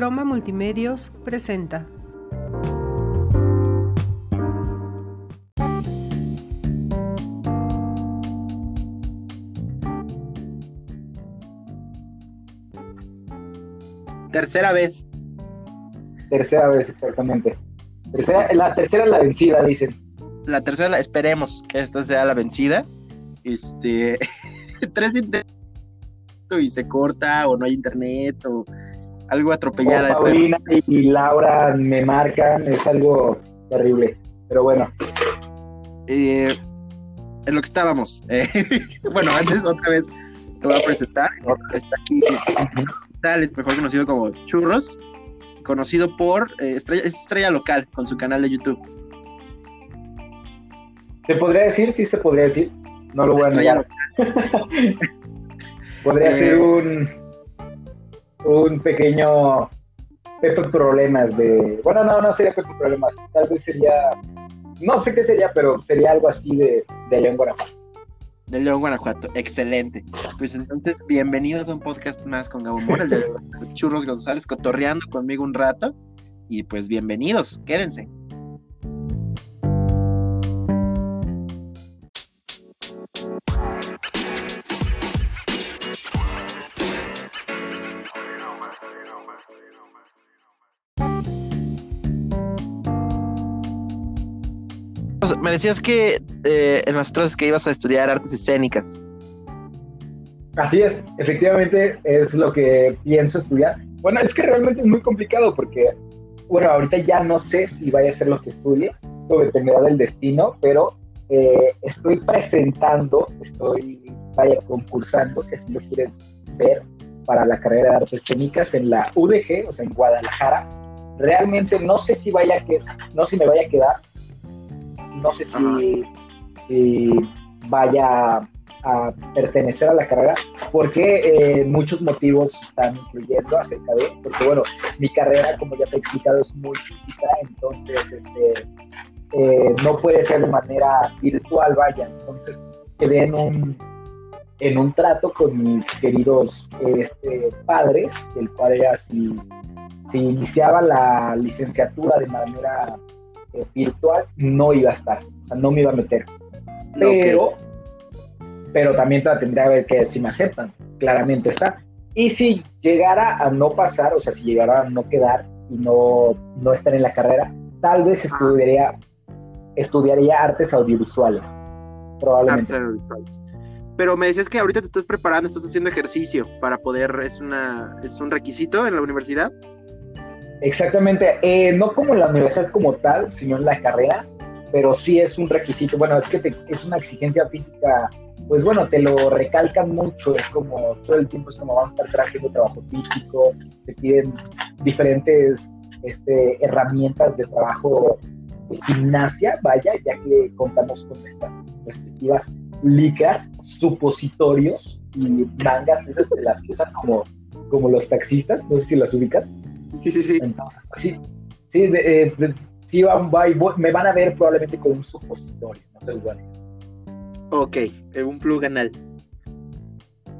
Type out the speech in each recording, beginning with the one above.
Croma Multimedios presenta. Tercera vez. Tercera vez, exactamente. la tercera es la vencida, dicen. La tercera, esperemos que esta sea la vencida. Este, tres intentos y se corta o no hay internet o algo atropellada. O Paulina y Laura me marcan, es algo terrible, pero bueno. Eh, en lo que estábamos. Eh, bueno, antes otra vez te voy a presentar. Está aquí es mejor conocido como Churros, conocido por eh, estrella, es estrella local con su canal de YouTube. ¿Se podría decir? Sí, se podría decir. No lo voy a negar. podría ser un un pequeño Pepe Problemas de... Bueno, no, no sería Pepe Problemas, tal vez sería... No sé qué sería, pero sería algo así de, de León, Guanajuato. De León, Guanajuato, excelente. Pues entonces, bienvenidos a un podcast más con Gabo el de Churros González, cotorreando conmigo un rato. Y pues bienvenidos, quédense. Me decías que eh, en las clases que ibas a estudiar artes escénicas. Así es, efectivamente es lo que pienso estudiar. Bueno, es que realmente es muy complicado porque, bueno, ahorita ya no sé si vaya a ser lo que estudie, todo dependerá del destino, pero eh, estoy presentando, estoy, vaya, concursando, si así lo quieres ver, para la carrera de artes escénicas en la UDG, o sea, en Guadalajara. Realmente no sé si vaya a que, no sé si me vaya a quedar, no sé si, vaya a pertenecer a la carrera, porque eh, muchos motivos están influyendo acerca de, porque bueno, mi carrera, como ya te he explicado, es muy física, entonces este, eh, no puede ser de manera virtual, vaya, entonces quedé en un, en un trato con mis queridos este, padres, el cual era si iniciaba la licenciatura de manera eh, virtual no iba a estar, o sea, no me iba a meter. Pero, pero también tendría que ver que si me aceptan, claramente está. Y si llegara a no pasar, o sea, si llegara a no quedar y no, no estar en la carrera, tal vez estudiaría, estudiaría artes audiovisuales, probablemente. Pero me decías que ahorita te estás preparando, estás haciendo ejercicio para poder, es, una, es un requisito en la universidad. Exactamente, eh, no como la universidad como tal, sino en la carrera, pero sí es un requisito. Bueno, es que es una exigencia física, pues bueno, te lo recalcan mucho, es como todo el tiempo es como vamos a estar haciendo trabajo físico, te piden diferentes este, herramientas de trabajo de gimnasia, vaya, ya que contamos con estas respectivas licas, supositorios y mangas, esas de las que usan como, como los taxistas, no sé si las ubicas. Sí, sí, sí. sí, sí, eh, sí me van a ver probablemente con un supositorio, no sé igual. Ok, un plug anal.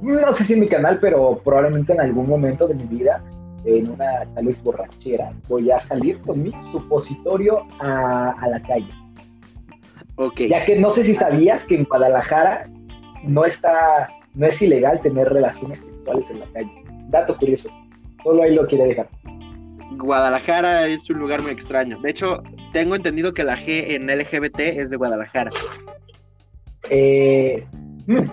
No sé si en mi canal, pero probablemente en algún momento de mi vida, en una tal vez borrachera, voy a salir con mi supositorio a, a la calle. Ok. Ya que no sé si sabías que en Guadalajara no está, no es ilegal tener relaciones sexuales en la calle. Dato curioso. Solo ahí lo quiere dejar. Guadalajara es un lugar muy extraño. De hecho, tengo entendido que la G en LGBT es de Guadalajara. Eh, hmm,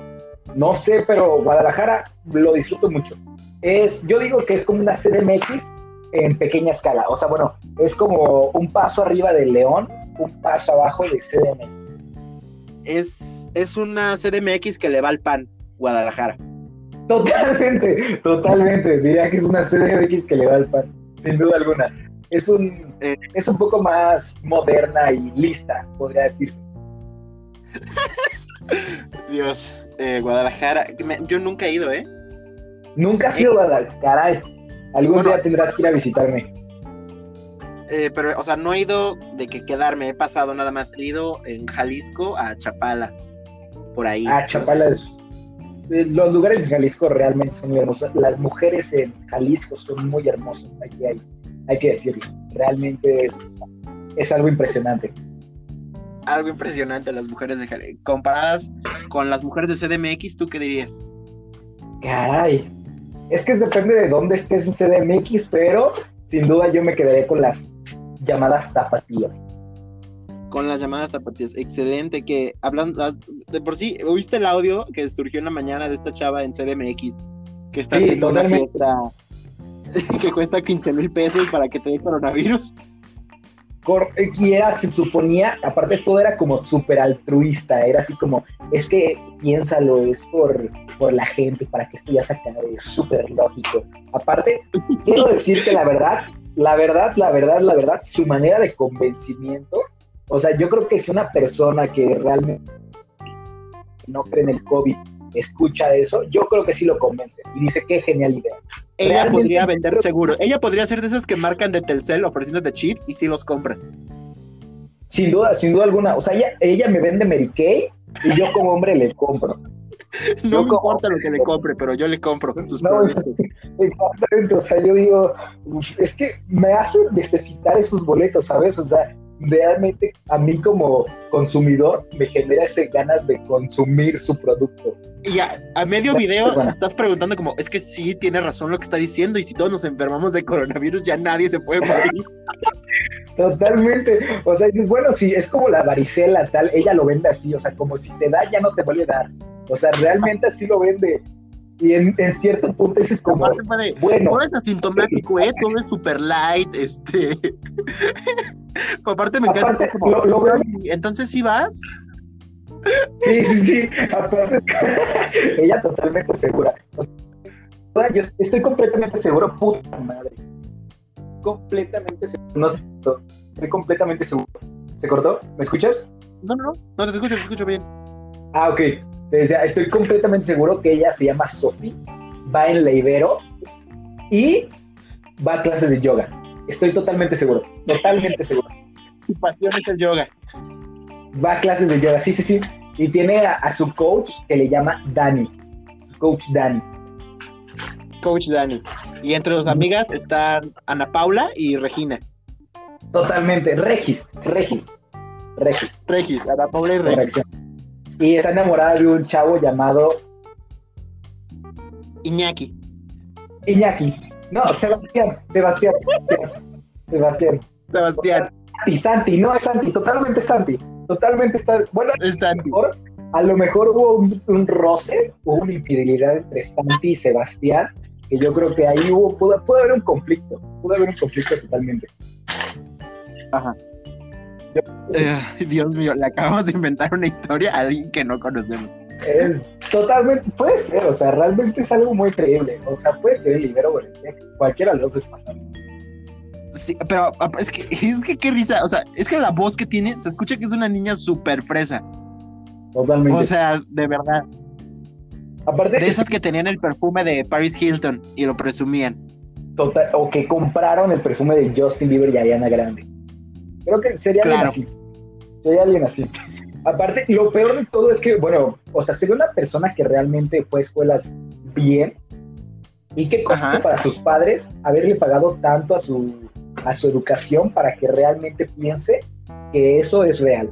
no sé, pero Guadalajara lo disfruto mucho. Es, yo digo que es como una CDMX en pequeña escala. O sea, bueno, es como un paso arriba de León, un paso abajo de CDMX. Es, es una CDMX que le va al pan, Guadalajara. Totalmente, totalmente. Diría que es una CDMX que le va al pan sin duda alguna. Es un, eh, es un poco más moderna y lista, podría decirse. Dios, eh, Guadalajara, yo nunca he ido, ¿eh? Nunca has ido a Guadalajara, Algún día tendrás que ir a visitarme. Eh, pero, o sea, no he ido de que quedarme, he pasado nada más. He ido en Jalisco a Chapala, por ahí. Ah, Chapala es, eh, los lugares en Jalisco realmente son muy hermosos. Las mujeres en Jalisco son muy hermosas, hay que, hay, hay que decirlo. Realmente es, es algo impresionante. Algo impresionante las mujeres de Jalisco. Comparadas con las mujeres de CDMX, ¿tú qué dirías? Caray. Es que depende de dónde estés en CDMX, pero sin duda yo me quedaré con las llamadas tapatías. Con las llamadas tapatías, excelente. Que hablan de por sí, ¿oíste el audio que surgió en la mañana de esta chava en CDMX? Que está haciendo una fiesta que cuesta 15 mil pesos para que te dé coronavirus. Y era, se suponía, aparte todo era como súper altruista, era así como, es que piénsalo, es por, por la gente, para que esto ya se acabe, es súper lógico. Aparte, quiero decir que la verdad, la verdad, la verdad, la verdad, su manera de convencimiento, o sea, yo creo que si una persona que realmente no cree en el COVID escucha eso, yo creo que sí lo convence y dice qué genial idea. Ella podría vender seguro. Ella podría ser de esas que marcan de Telcel ofreciéndote chips y sí los compras. Sin duda, sin duda alguna. O sea, ella, ella me vende Mary Kay y yo como hombre le compro. No me importa lo que le compre, pero yo le compro sus productos. Exactamente, o sea, yo digo, es que me hace necesitar esos boletos, ¿sabes? O sea, realmente a mí como consumidor me genera ese ganas de consumir su producto. Y a medio video estás preguntando como, es que sí, tiene razón lo que está diciendo y si todos nos enfermamos de coronavirus ya nadie se puede morir. Totalmente. O sea, dices, bueno, sí, es como la varicela tal, ella lo vende así, o sea, como si te da ya no te vuelve a dar. O sea, realmente así lo vende. Y en, cierto punto es como, bueno. Todo es asintomático, ¿eh? Todo es super light, este... aparte me encanta como, entonces sí vas. Sí, sí, sí. Aparte, ella totalmente segura. yo estoy completamente seguro, puta madre. Completamente seguro. No sé, estoy completamente seguro. ¿Se cortó? ¿Me escuchas? No, no, no. No te escucho, te escucho bien. Ah, ok estoy completamente seguro que ella se llama Sophie, va en la Ibero y va a clases de yoga. Estoy totalmente seguro, totalmente seguro. Su pasión es el yoga. Va a clases de yoga, sí, sí, sí. Y tiene a, su coach que le llama Dani. Coach Dani. Coach Dani. Y entre sus amigas están Ana Paula y Regina. Totalmente. Regis, Regis. Regis. Regis, Ana Paula y Regis y está enamorada de un chavo llamado Iñaki. Iñaki. No, Sebastián, Sebastián. Sebastián. Sebastián. Y Santi, no es Santi, totalmente Santi. Totalmente está. Bueno, es Santi. A lo mejor hubo un, roce, hubo una infidelidad entre Santi y Sebastián, que yo creo que ahí hubo, pudo, pudo haber un conflicto, pudo haber un conflicto totalmente. Ajá. Eh, Dios mío, le acabamos de inventar una historia a alguien que no conocemos. Es totalmente, puede ser, o sea, realmente es algo muy creíble. O sea, puede ser el libero cualquiera de los dos es pasable. Sí, pero es que, es que qué risa, o sea, es que la voz que tiene se escucha que es una niña súper fresa. Totalmente. O sea, de verdad. Aparte de esas que tenían el perfume de Paris Hilton y lo presumían. Total, o que compraron el perfume de Justin Bieber y Ariana Grande. Creo que sería alguien así. Sería alguien así. Aparte, lo peor de todo es que, bueno, o sea, sería una persona que realmente fue a escuelas bien y qué cosa para sus padres haberle pagado tanto a su, a su educación para que realmente piense que eso es real.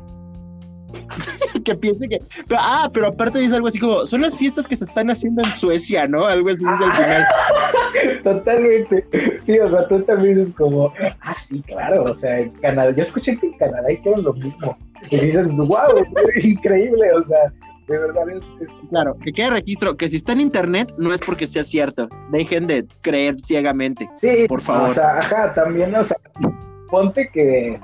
Que piense que. ah, pero aparte dice algo así como: son las fiestas que se están haciendo en Suecia, ¿no? Algo así al final. Totalmente. Sí, o sea, tú también dices como: ah, sí, claro. O sea, en Canadá. Yo escuché que en Canadá hicieron lo mismo. Y dices: wow, increíble. O sea, de verdad es, Claro, que quede registro que si está en internet no es porque sea cierto. Dejen de creer ciegamente. Sí, por favor. O sea, ajá, también, o sea, ponte que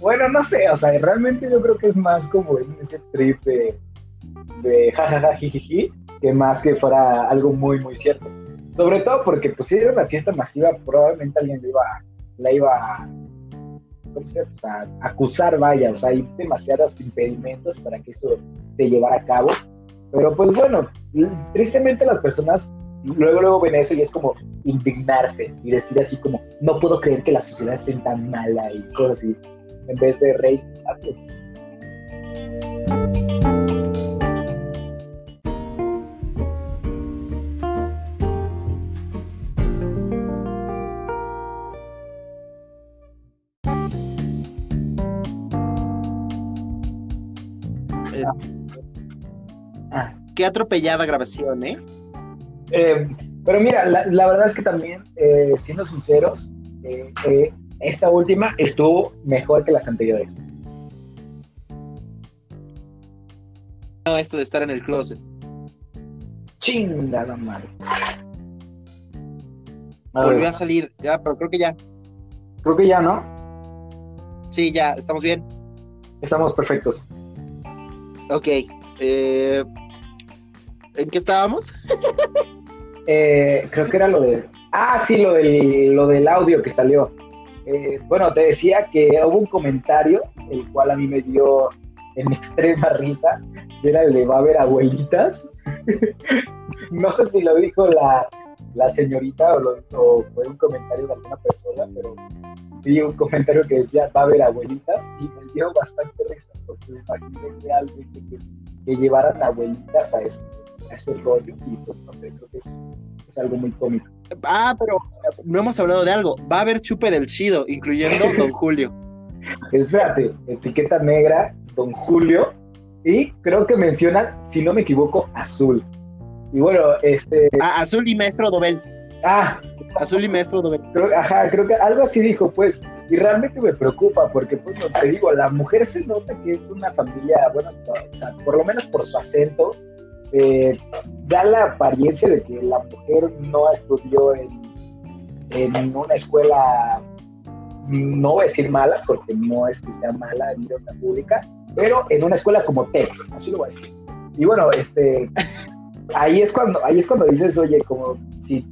bueno, no sé, o sea, realmente yo creo que es más como ese trip de, de jajaja, jijiji, que más que fuera algo muy, muy cierto. Sobre todo porque, pues, si era una fiesta masiva, probablemente alguien iba, la iba ¿cómo se llama? acusar, vaya, o sea, hay demasiados impedimentos para que eso se llevara a cabo. Pero, pues, bueno, tristemente las personas luego, luego ven eso y es como indignarse y decir así como, no puedo creer que la sociedad esté tan mala y cosas así en vez de Rey Qué atropellada grabación, ¿eh? ¿eh? pero mira, la, la, verdad es que también, eh, siendo sinceros, eh, eh esta última estuvo mejor que las anteriores. No, esto de estar en el closet. Chingada madre. Volvió a salir, ya, pero creo que ya. creo que ya, ¿no? Sí, ya, estamos bien. Estamos perfectos. Ok. eh, ¿En qué estábamos? Eh, creo que era lo de. Ah, sí, lo del, lo del audio que salió. Eh, bueno, te decía que hubo un comentario, el cual a mí me dio en extrema risa, y era el de va a haber abuelitas. no sé si lo dijo la, la señorita o, fue un comentario de alguna persona, pero vi un comentario que decía va a haber abuelitas y me dio bastante risa, porque me imaginé que alguien que, que- que llevaran abuelitas a ese, a ese rollo, y pues no sé, creo que es, es algo muy cómico. Ah, pero no hemos hablado de algo. Va a haber chupe del chido, incluyendo Don Julio. Espérate, etiqueta negra, Don Julio, y creo que mencionan, si no me equivoco, azul. Y bueno, este, Ah, Azul y Maestro Dobel. ah, Azul y Maestro Dobel. creo, ajá, creo que algo así dijo, pues, y realmente me preocupa, porque, pues, no te digo, la mujer se nota que es una familia, bueno, o sea, por lo menos por su acento, eh, da la apariencia de que la mujer no estudió en, en una escuela, no voy a decir mala, porque no es que sea mala en una pública, pero en una escuela como TEC, así lo voy a decir. Y bueno, este, ahí es cuando, ahí es cuando dices, oye, como si,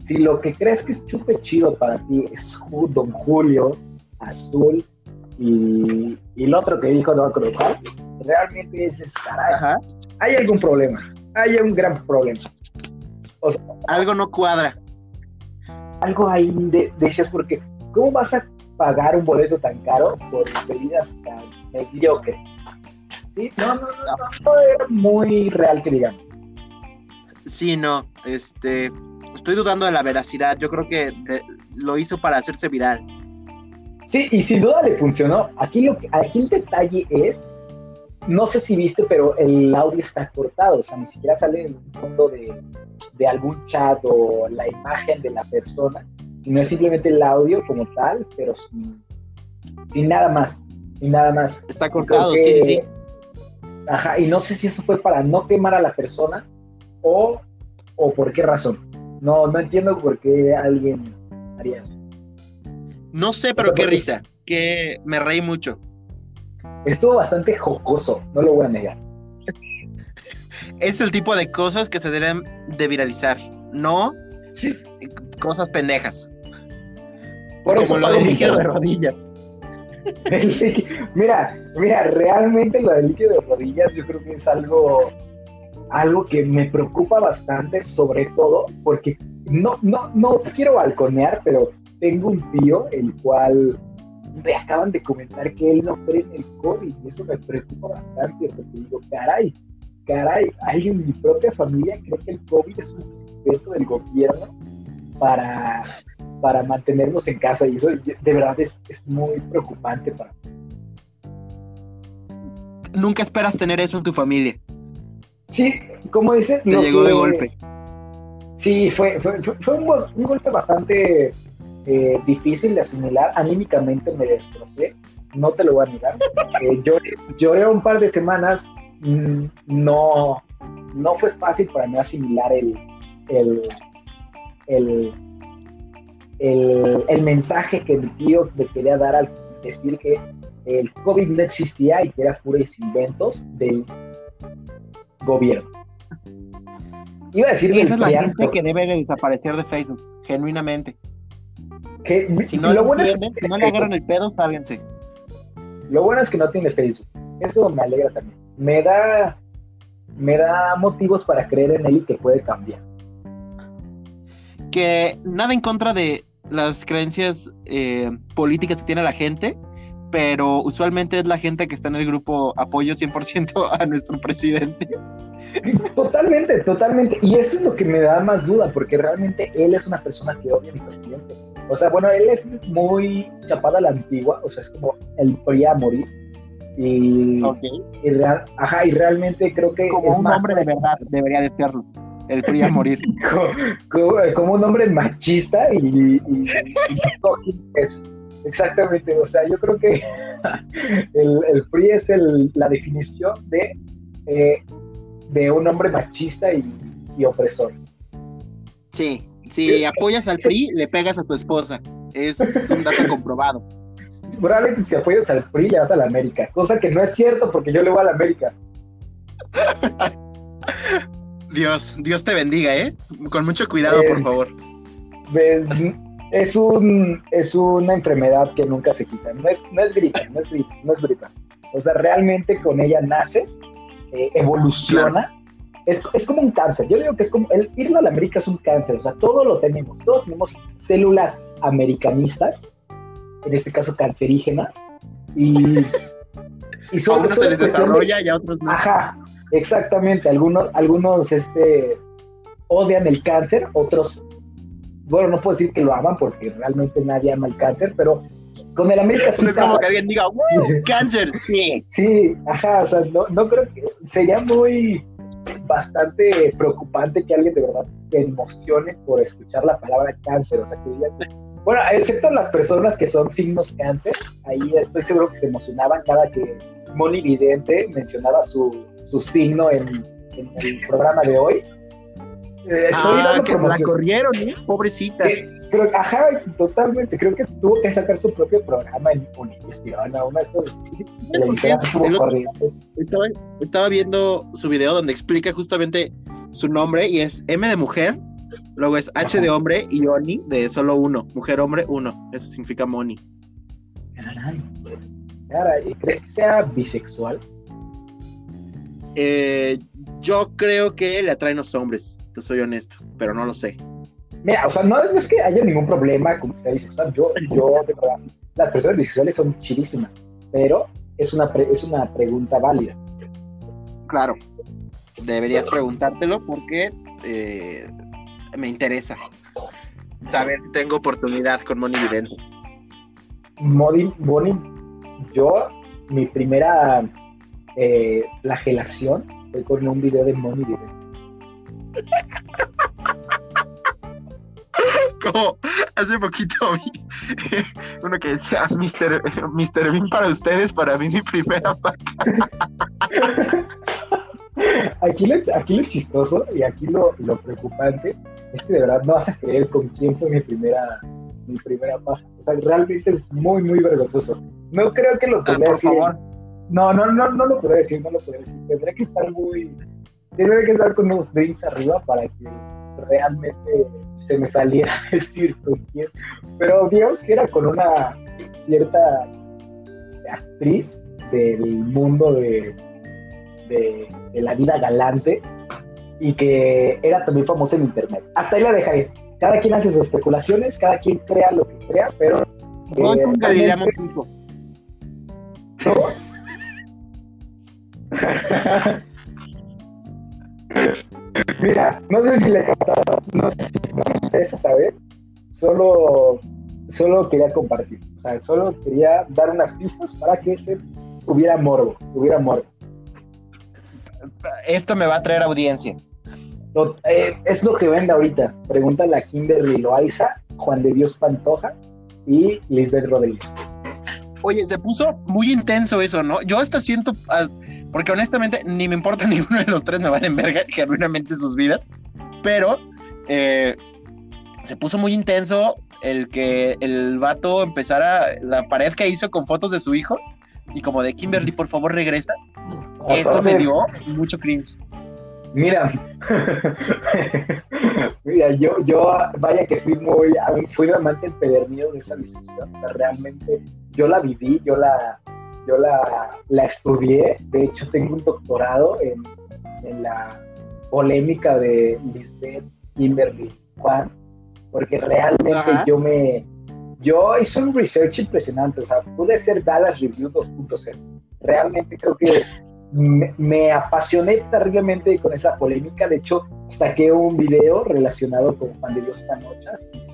si lo que crees que es chupe chido para ti es Don Julio, Azul y, el otro que dijo, no cuál, realmente es, caray. Hay algún problema, hay un gran problema. Algo no cuadra. Algo ahí de- decías, porque ¿cómo vas a pagar un boleto tan caro por bebidas tan mediocres? Sí, no, no, no, no, era muy real que digamos. Sí, no. Este. Estoy dudando de la veracidad. Yo creo que de- lo hizo para hacerse viral. Sí, y sin duda le funcionó. Aquí, lo que, aquí el detalle es, no sé si viste, pero el audio está cortado, o sea, ni siquiera sale en el fondo de, de algún chat o la imagen de la persona, sino es simplemente el audio como tal, pero sin, sin nada más, sin nada más. Está cortado, sí, que- sí, sí. Ajá, y no sé si eso fue para no quemar a la persona o, o por qué razón. No, no entiendo por qué alguien haría eso. No sé, pero qué risa. Que me reí mucho. Estuvo bastante jocoso, no lo voy a negar. Es el tipo de cosas que se deben de viralizar. No Sí, cosas pendejas. por como eso lo del líquido de rodillas. Mira, mira, realmente lo del líquido de rodillas yo creo que es algo, algo que me preocupa bastante, sobre todo porque no, no, no quiero balconear, pero tengo un tío el cual me acaban de comentar que él no cree en el COVID y eso me preocupa bastante porque digo, caray, caray, alguien en mi propia familia cree que el COVID es un invento del gobierno para, para mantenernos en casa y eso de verdad es, es muy preocupante para mí. Nunca esperas tener eso en tu familia. Sí, como dice, Te lo llegó de golpe. Sí, fue, fue, fue- fue un, go- un golpe bastante eh, difícil de asimilar. Anímicamente me destrocé, no te lo voy a negar. Eh, lloré, lloré un par de semanas. mm, No, no fue fácil para mí asimilar el, el, el, el, el mensaje que mi tío me quería dar al decir que el COVID no existía y que era puros inventos del gobierno. Iba a decir Esa es la gente que debe de desaparecer de Facebook, genuinamente. Que- Si no lo, bueno es, si no le agarran el pedo, sálganse. lo bueno es que no tiene Facebook. Eso me alegra también. Me da, me da motivos para creer en él y que puede cambiar. Que nada en contra de las creencias eh, políticas que tiene la gente, pero usualmente es la gente que está en el grupo apoyo 100% a nuestro presidente. Totalmente, totalmente. Y eso es lo que me da más duda, porque realmente él es una persona que odia a mi presidente. O sea, bueno, él es muy chapada a la antigua, o sea, es como el PRI a morir. Y, y, real, ajá, y realmente creo que. Como un hombre de verdad debería de serlo. El PRI a morir. como, un hombre machista y, y, exactamente. O sea, yo creo que el, el PRI es el, la definición de, eh, de un hombre machista y, opresor. Sí, si apoyas al PRI, le pegas a tu esposa. Es un dato comprobado probablemente si apoyas al PRI le vas a la América, cosa que no es cierto porque yo le voy a la América. Dios, Dios te bendiga, ¿eh? Con mucho cuidado, por eh, favor. Es un es una enfermedad que nunca se quita. No es, no es gripa, no es gripa, no es gripa. O sea, realmente con ella naces, eh, evoluciona. Es, es, como un cáncer. Yo digo que es como el irlo a la América es un cáncer. O sea, todo lo tenemos. Todos tenemos células americanistas en este caso cancerígenas, y, y son, a unos se les desarrolla y a otros no. Ajá, exactamente, algunos, algunos este, odian el cáncer, otros, bueno, no puedo decir que lo aman porque realmente nadie ama el cáncer, pero con el América sí. Es como que alguien diga, ¡Cáncer! Sí. Sí, ajá, o sea, no, no creo que sería muy bastante preocupante que alguien de verdad se emocione por escuchar la palabra cáncer, o sea, que digan, bueno, excepto las personas que son signos cáncer, ahí estoy seguro que se emocionaban cada que Moni Vidente mencionaba su, su signo en, el programa de hoy. Eh, ah, que la corrieron, ¿eh? pobrecita. pero, ajá, totalmente. Creo que tuvo que sacar su propio programa en Univision, a una de esas estaba, estaba viendo su video donde explica justamente su nombre y es M de mujer, Luego es H de hombre y Oni de solo uno. Mujer, hombre, uno. Eso significa Moni. Caray. ¿Crees que sea bisexual? Eh, yo creo que le atraen los hombres, te soy honesto, pero no lo sé. Mira, o sea, no, es que haya ningún problema con que sea bisexual. Yo, yo, de verdad, las personas bisexuales son chidísimas, pero es una, es una pregunta válida. Claro, deberías preguntártelo porque eh, me interesa saber si tengo oportunidad con Moni Vidente. Moni, Moni, yo, mi primera eh, flagelación fue con un video de Moni Vidente. Como hace poquito vi uno que decía Mr. Mr. Bean para ustedes, para mí mi primera paca. Aquí lo, aquí lo chistoso y aquí lo, lo preocupante es que de verdad no vas a creer con quién fue mi primera, mi primera paja. O sea, realmente es muy, muy vergonzoso. No creo que lo ah, podría decir. No, no, no, no lo podría decir, no lo podría decir. Tendría que estar muy. Tendría que estar con unos drinks arriba para que realmente se me saliera a decir con quién. Pero digamos que era con una cierta actriz del mundo de, de, de la vida galante y que era también famoso en internet. Hasta ahí la dejaré. Cada quien hace sus especulaciones, cada quien crea lo que crea, pero. No, eh, nunca diríamos Mira, no sé si le no sé si me interesa saber, solo, solo quería compartir, o sea, solo quería dar unas pistas para que se hubiera morbo, hubiera morbo. Esto me va a traer audiencia. Eh, es lo que vende ahorita. Pregúntale a Kimberly Loaiza, Juan de Dios Pantoja y Lisbeth Rodríguez. Oye, se puso muy intenso eso, ¿no? Yo hasta siento, ah, porque honestamente ni me importa ninguno de los tres, me van en verga genuinamente sus vidas, pero eh, se puso muy intenso el que el vato empezara la pared que hizo con fotos de su hijo y como de Kimberly, por favor regresa. Eso me dio mucho cringe. Mira, mira, yo, yo, vaya que fui muy, fui realmente empedernido de esa discusión. O sea, realmente yo la viví, yo la, yo la, la estudié. De hecho, tengo un doctorado en, en la polémica de Lisbeth Kimberly Juan, porque realmente yo me, yo hice un research impresionante. O sea, pude ser Dallas Review 2.0. Realmente creo que me, apasioné terriblemente con esa polémica. De hecho, saqué un video relacionado con Juan de Dios Panochas y su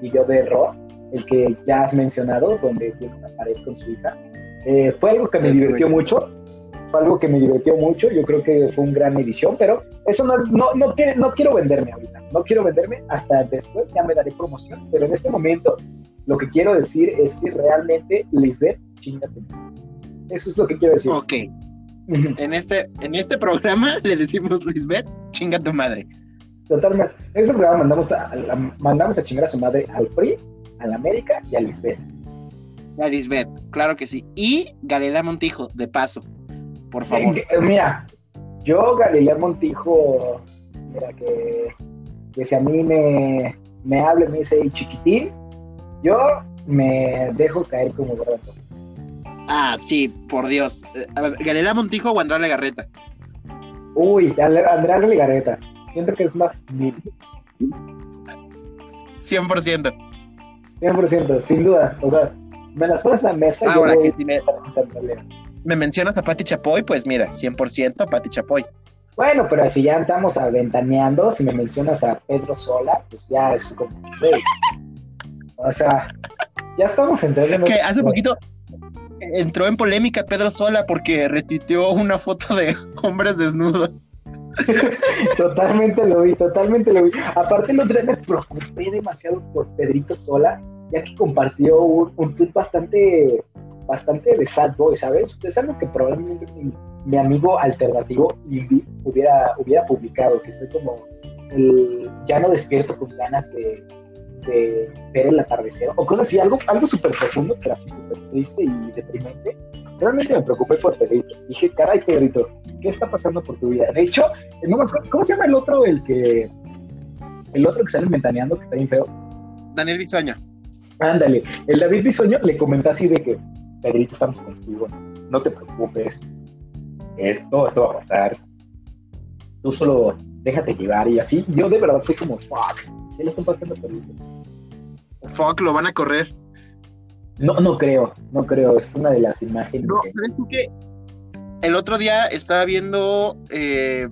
video de error, el que ya has mencionado, donde tiene una pared con su hija. Eh, fue algo que me Es divirtió correcto. mucho. Fue algo que me divirtió mucho. Yo creo que fue una gran edición, pero eso no, no, no, no quiero venderme ahorita. No quiero venderme hasta después, ya me daré promoción. Pero en este momento, lo que quiero decir es que realmente Lisbeth, chingate. Eso es lo que quiero decir. Ok, en este, en este programa le decimos Lisbeth, chinga tu madre. Totalmente. En este programa mandamos a, a- mandamos a chingar a su madre al PRI, a la América y a Lisbeth. Claro que sí. Y Galilea Montijo, de paso, por favor. Eh, Mira, yo, Galilea Montijo, mira, que, que si a mí me, me habla me dice "Hey, chiquitín, yo me dejo caer como gordo. Ah, sí, por Dios. Eh, Galilea Montijo o Andrea Legarreta. Uy, Andrea Legarreta. Siento que es más mil, 100%. 100%, sin duda. O sea, me las pones a la mesa y Ahora yo que si me, a me mencionas a Pati Chapoy, pues mira, 100% Pati Chapoy. Bueno, pero si ya estamos aventaneando, si me mencionas a Pedro Sola, pues ya es como. O sea, ya estamos entrando en Que hace poquito entró en polémica Pedro Sola porque retuiteó una foto de hombres desnudos. Totalmente lo vi, totalmente lo vi. Aparte, el otro día me preocupé demasiado por Pedrito Sola, ya que compartió un, un tweet bastante, bastante de sad boy, ¿sabes? Es algo que probablemente mi, mi amigo alternativo Invi hubiera, hubiera publicado, que fue como el ya no despierto con ganas de, de ver el atardecer, o cosas así, algo, algo súper profundo, pero así súper triste y deprimente. Realmente me preocupé por Pedrito. Dije, caray, Pedrito, ¿qué está pasando por tu vida? De hecho, acuerdo, ¿cómo se llama el otro, el que, el otro que sale ventaneando, que está bien feo? Daniel Bisoño. Ándale, el David Bisoño le comentó así de que, Pedrito, estamos contigo, no te preocupes, esto, esto va a pasar, tú solo déjate llevar y así. Yo de verdad fui como, fuck, ¿qué le están pasando a? Fuck, lo van a correr. No, no creo, no creo, es una de las imágenes. No, que- ¿sabes tú qué? El otro día estaba viendo eh,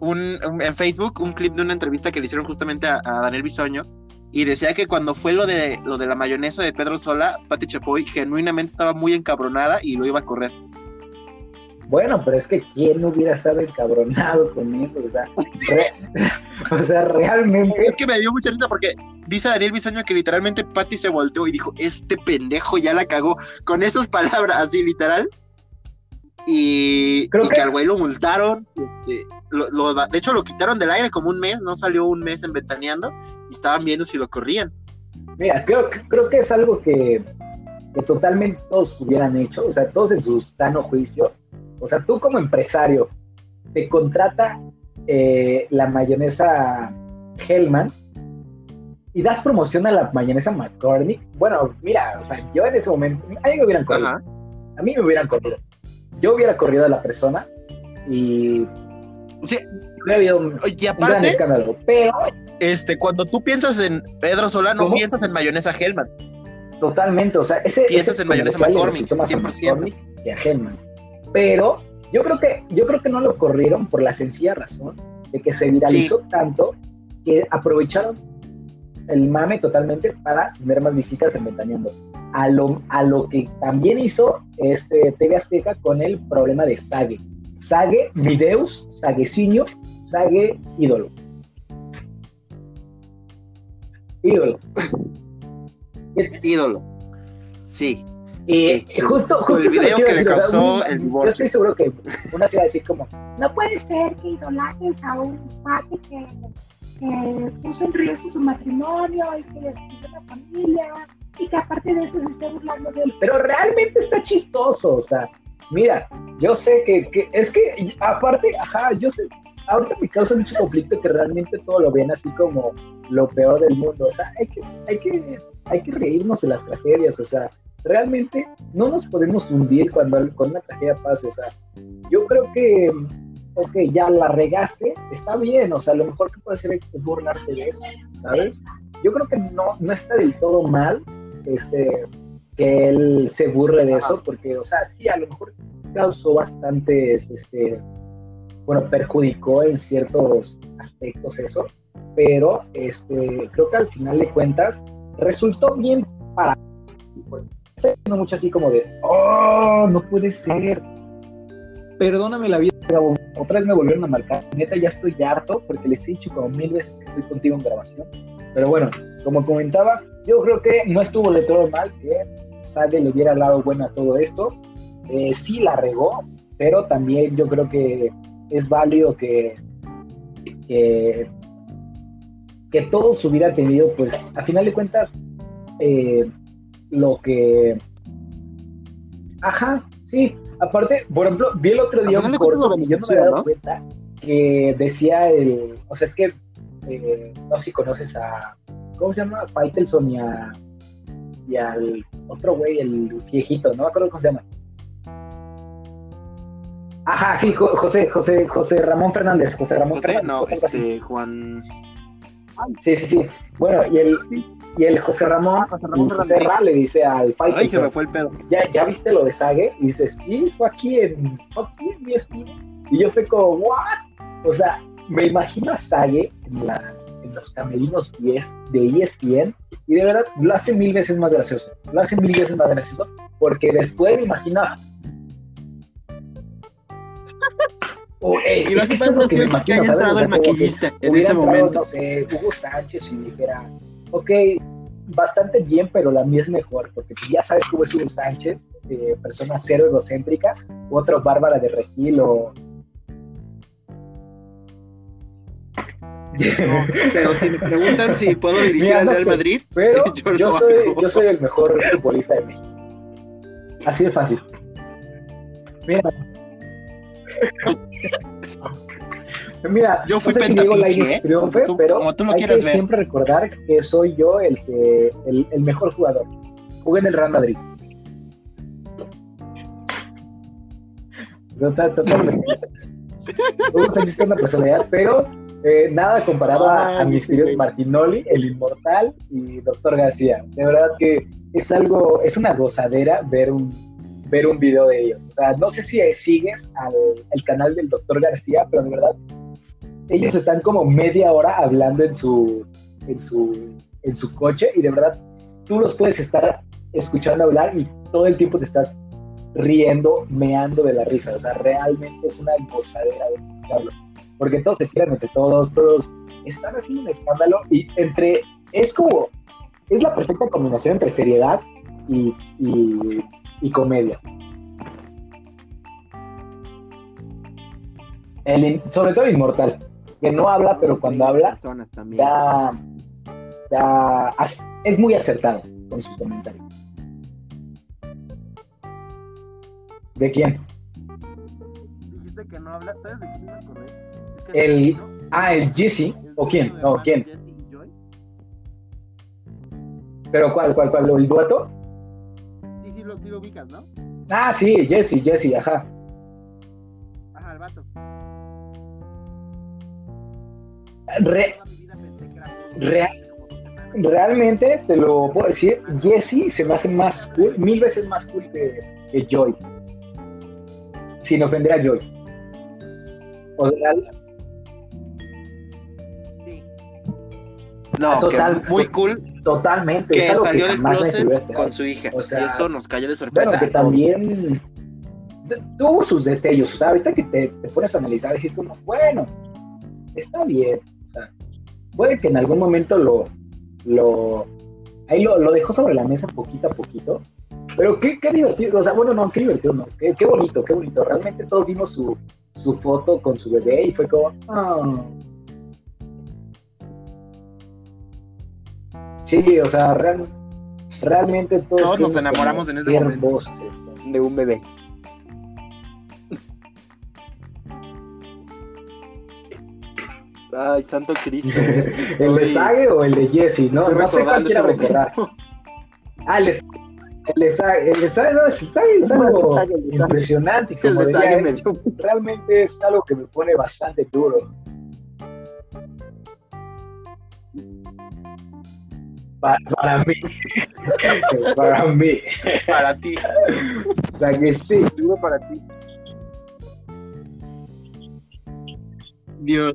un, un- en Facebook un clip de una entrevista que le hicieron justamente a, a Daniel Bisoño y decía que cuando fue lo de lo de la mayonesa de Pedro Sola, Pati Chapoy genuinamente estaba muy encabronada y lo iba a correr. Bueno, pero es que quién no hubiera estado encabronado con eso, o sea, re- o sea, realmente, Es que me dio mucha risa porque dice Daniel Bisoño que literalmente Pati se volteó y dijo, este pendejo ya la cagó con esas palabras así literal. Y, Creo y que- que al güey lo multaron. este, lo- lo- de hecho, lo quitaron del aire como un mes, no salió un mes en Ventaneando y estaban viendo si lo corrían. mira, creo, creo que es algo que, que totalmente todos hubieran hecho, o sea, todos en su sano juicio. O sea, tú como empresario, te contrata eh, la mayonesa Hellmann's y das promoción a la mayonesa McCormick. Bueno, mira, o sea, yo en ese momento, a mí me hubieran corrido. Ajá. A mí me hubieran corrido. Yo hubiera corrido a la persona y Sí, hubiera habido un, y un gran aparte, escándalo. Pero este, cuando tú piensas en Pedro Sola, no ¿Cómo? piensas en mayonesa Hellmann's. Totalmente, o sea, ese Piensas ese en mayonesa McCormick, resultó más a 100%. McCormick que a Hellmann's. Pero yo creo que yo creo que no lo corrieron por la sencilla razón de que se viralizó tanto que aprovecharon el mame totalmente para tener más visitas en Ventaneando. A lo, a lo que también hizo este TV Azteca con el problema de Sage. Sage, Videus, Sagueciño, Sage, ídolo. Ídolo. Ídolo. Sí. Y Este, justo, justo el video que le decir, o sea, causó un- el Yo divorcio. estoy seguro que una se va a decir como, No puede ser que idolatres a un padre que, que puso en riesgo su matrimonio y que destruyó la familia y que aparte de eso se esté burlando de él. pero realmente está chistoso, o sea, mira, yo sé que, que- es que aparte, ajá, yo sé, ahorita me causa mucho conflicto que realmente todo lo ven así como lo peor del mundo, o sea, hay que, hay que, hay que reírnos de las tragedias, o sea, realmente no nos podemos hundir cuando, cuando una tragedia pase, o sea, yo creo que, ok, ya la regaste, está bien, o sea, lo mejor que puedes hacer es burlarte de eso, ¿sabes? Yo creo que no, no está del todo mal, este, que él se burle de eso, porque, o sea, sí, a lo mejor causó bastantes, este, bueno, perjudicó en ciertos aspectos eso, pero este, creo que al final de cuentas resultó bien para está mucho así como de, oh, no puede ser. Perdóname la vida. Otra vez me volvieron a marcar. Neta, ya estoy harto porque les he dicho como mil veces que estoy contigo en grabación. Pero bueno, como comentaba, yo creo que no estuvo de todo mal que Sage le diera lado bueno a todo esto. Eh, sí la regó, pero también yo creo que es válido que, que, que todos hubiera tenido, pues, a final de cuentas, eh, lo que... Ajá, sí. Aparte, por ejemplo, vi el otro día un corto y yo no me había dado ¿no? cuenta que decía el... O sea, es que eh, no sé si conoces a... ¿Cómo se llama? Faitelson y a... Y al otro güey, el viejito, no me acuerdo cómo se llama. Ajá, sí, Jo- José, José, José Ramón Fernández, José Ramón José, Fernández. no, este, Juan. Sí, sí, sí. Bueno, y el, y el José Ramón, José Ramón y José Fernández. Ra le dice al Ay, se me fue el pedo. ¿ya, ¿ya viste lo de Sage? Y dice, sí, fue aquí en, fue aquí en ESPN. Y yo fue como, ¿what? O sea, me imagino a Sage en, las, en los camerinos 10 de ESPN y de verdad lo hace mil veces más gracioso. Lo hace mil veces más gracioso porque después me imagino a- Oh, eh, Y lo hace más que gracioso que el maquillista en ese entrado, momento. no sé, Hugo Sánchez y dijera, ok, bastante bien, pero la mía es mejor, porque pues ya sabes cómo es Hugo Sánchez, eh, persona cero egocéntrica, u otro Bárbara de Regil o... No, pero si me preguntan si puedo dirigir Mira, al Real sé. Madrid, Pero Yo soy, yo soy el mejor futbolista de México. Así de fácil. Mira. Mira, Yo fui no sé si ¿eh? triunfe, Como tú- pero como tú lo hay que ver. siempre recordar que soy yo el que el, el mejor jugador. Jugué en el Real Madrid. Total, totalmente. Hugo Sánchez es una personalidad, pero eh, nada comparado a, mis sí, queridos. Martinoli, el inmortal y Doctor García. De verdad que es algo, es una gozadera ver un, ver un video de ellos. O sea, no sé si sigues al, el canal del Doctor García, pero de verdad, ellos están como media hora hablando en su, en su, en su coche y de verdad tú los puedes estar escuchando hablar y todo el tiempo te estás riendo, meando de la risa. O sea, realmente es una gozadera de escucharlos. Porque todos se tiran entre todos, todos están haciendo un escándalo y entre, es como, es la perfecta combinación entre seriedad y, y, y comedia. El sobre todo el inmortal, que no habla, pero cuando habla Personas también. da, da- es muy acertado con sus comentarios. ¿De quién? Dijiste que no habla, ¿sabes de quién me acordé? Es que El- ¿no? Ah, el Jesse. El ¿O quién? dueto de ¿O Juan, quién? Y Joy. ¿Pero cuál, cuál, cuál? ¿El dueto? Sí, sí, lo, sí lo ubicas, ¿no? Ah, sí, Jesse, Jesse, ajá. Ajá, Re- Real- realmente, te lo puedo decir, Jesse se me hace más cool, mil veces más cool que, que Joy. Sin ofender a Joy. O sea, Sí. No, Total. que muy cool totalmente. que es salió que del closet con su hija. O sea, y eso nos cayó de sorpresa. Bueno, que también tuvo sus detalles. O sea, ahorita que te, te pones a analizar, decís como, bueno, está bien. Sea, puede que en algún momento lo, lo, ahí lo, lo dejó sobre la mesa poquito a poquito. Pero qué, qué divertido, o sea, bueno, no, qué divertido, no, qué, qué bonito, qué bonito. Realmente todos vimos su, su foto con su bebé y fue como, ah. Sí, o sea, real- realmente todos, Todos nos enamoramos en ese momento. hermosos. de un bebé. Ay, santo Cristo. eh. ¿El de Sage o el de Jesse? No, no sé cuál quiera recordar. Ah, el de el de Sage, el de Sage, no, el Sage es algo impresionante. El Como de diría me dio realmente es algo que me pone bastante duro. Pa- Para, mí. para mí. para ti. O sea que sí. Duro para ti. Dios.